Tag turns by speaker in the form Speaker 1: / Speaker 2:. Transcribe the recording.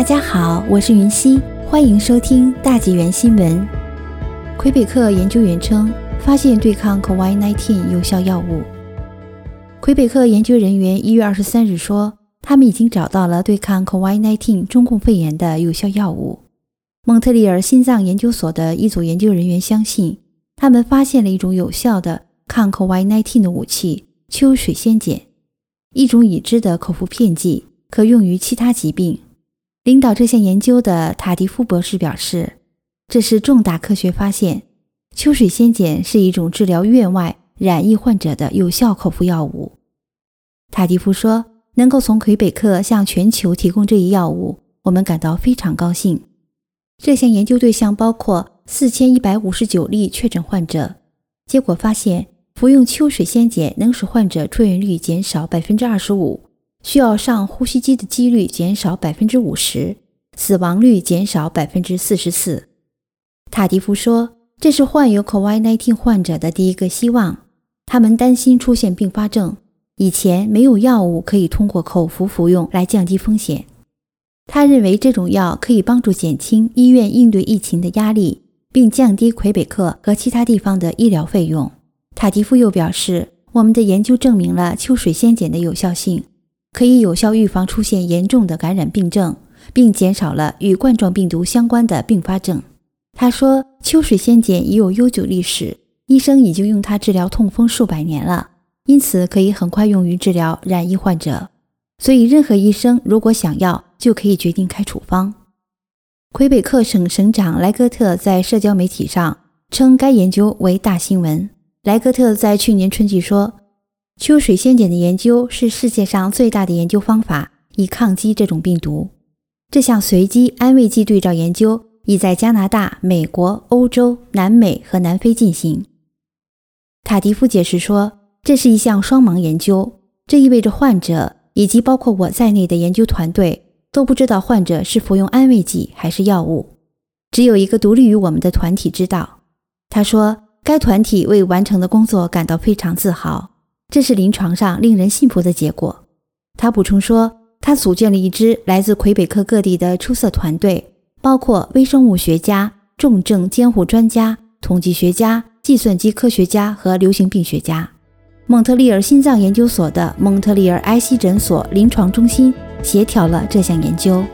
Speaker 1: 大家好，我是云溪，欢迎收听大纪元新闻。魁北克研究员称，发现对抗 COVID-19 有效药物。魁北克研究人员一月二十三日说，他们已经找到了对抗 COVID-19 中共肺炎的有效药物。蒙特利尔心脏研究所的一组研究人员相信，他们发现了一种有效的抗 COVID-19 的武器——秋水仙碱，一种已知的口服片剂，可用于其他疾病。领导这项研究的塔迪夫博士表示：“这是重大科学发现。秋水仙碱是一种治疗院外染疫患者的有效口服药物。”塔迪夫说：“能够从魁北克向全球提供这一药物，我们感到非常高兴。”这项研究对象包括四千一百五十九例确诊患者，结果发现服用秋水仙碱能使患者出院率减少百分之二十五。需要上呼吸机的几率减少百分之五十，死亡率减少百分之四十四。塔迪夫说：“这是患有 COVID-19 患者的第一个希望。他们担心出现并发症。以前没有药物可以通过口服服用来降低风险。他认为这种药可以帮助减轻医院应对疫情的压力，并降低魁北克和其他地方的医疗费用。”塔迪夫又表示：“我们的研究证明了秋水仙碱的有效性。”可以有效预防出现严重的感染病症，并减少了与冠状病毒相关的并发症。他说：“秋水仙碱已有悠久历史，医生已经用它治疗痛风数百年了，因此可以很快用于治疗染疫患者。所以，任何医生如果想要，就可以决定开处方。”魁北克省省长莱戈特在社交媒体上称该研究为大新闻。莱戈特在去年春季说。秋水仙碱的研究是世界上最大的研究方法，以抗击这种病毒。这项随机安慰剂对照研究已在加拿大、美国、欧洲、南美和南非进行。塔迪夫解释说，这是一项双盲研究，这意味着患者以及包括我在内的研究团队都不知道患者是服用安慰剂还是药物。只有一个独立于我们的团体知道。他说，该团体为完成的工作感到非常自豪。这是临床上令人信服的结果。他补充说，他组建了一支来自魁北克各地的出色团队，包括微生物学家、重症监护专家、统计学家、计算机科学家和流行病学家。蒙特利尔心脏研究所的蒙特利尔埃希诊所临床中心协调了这项研究。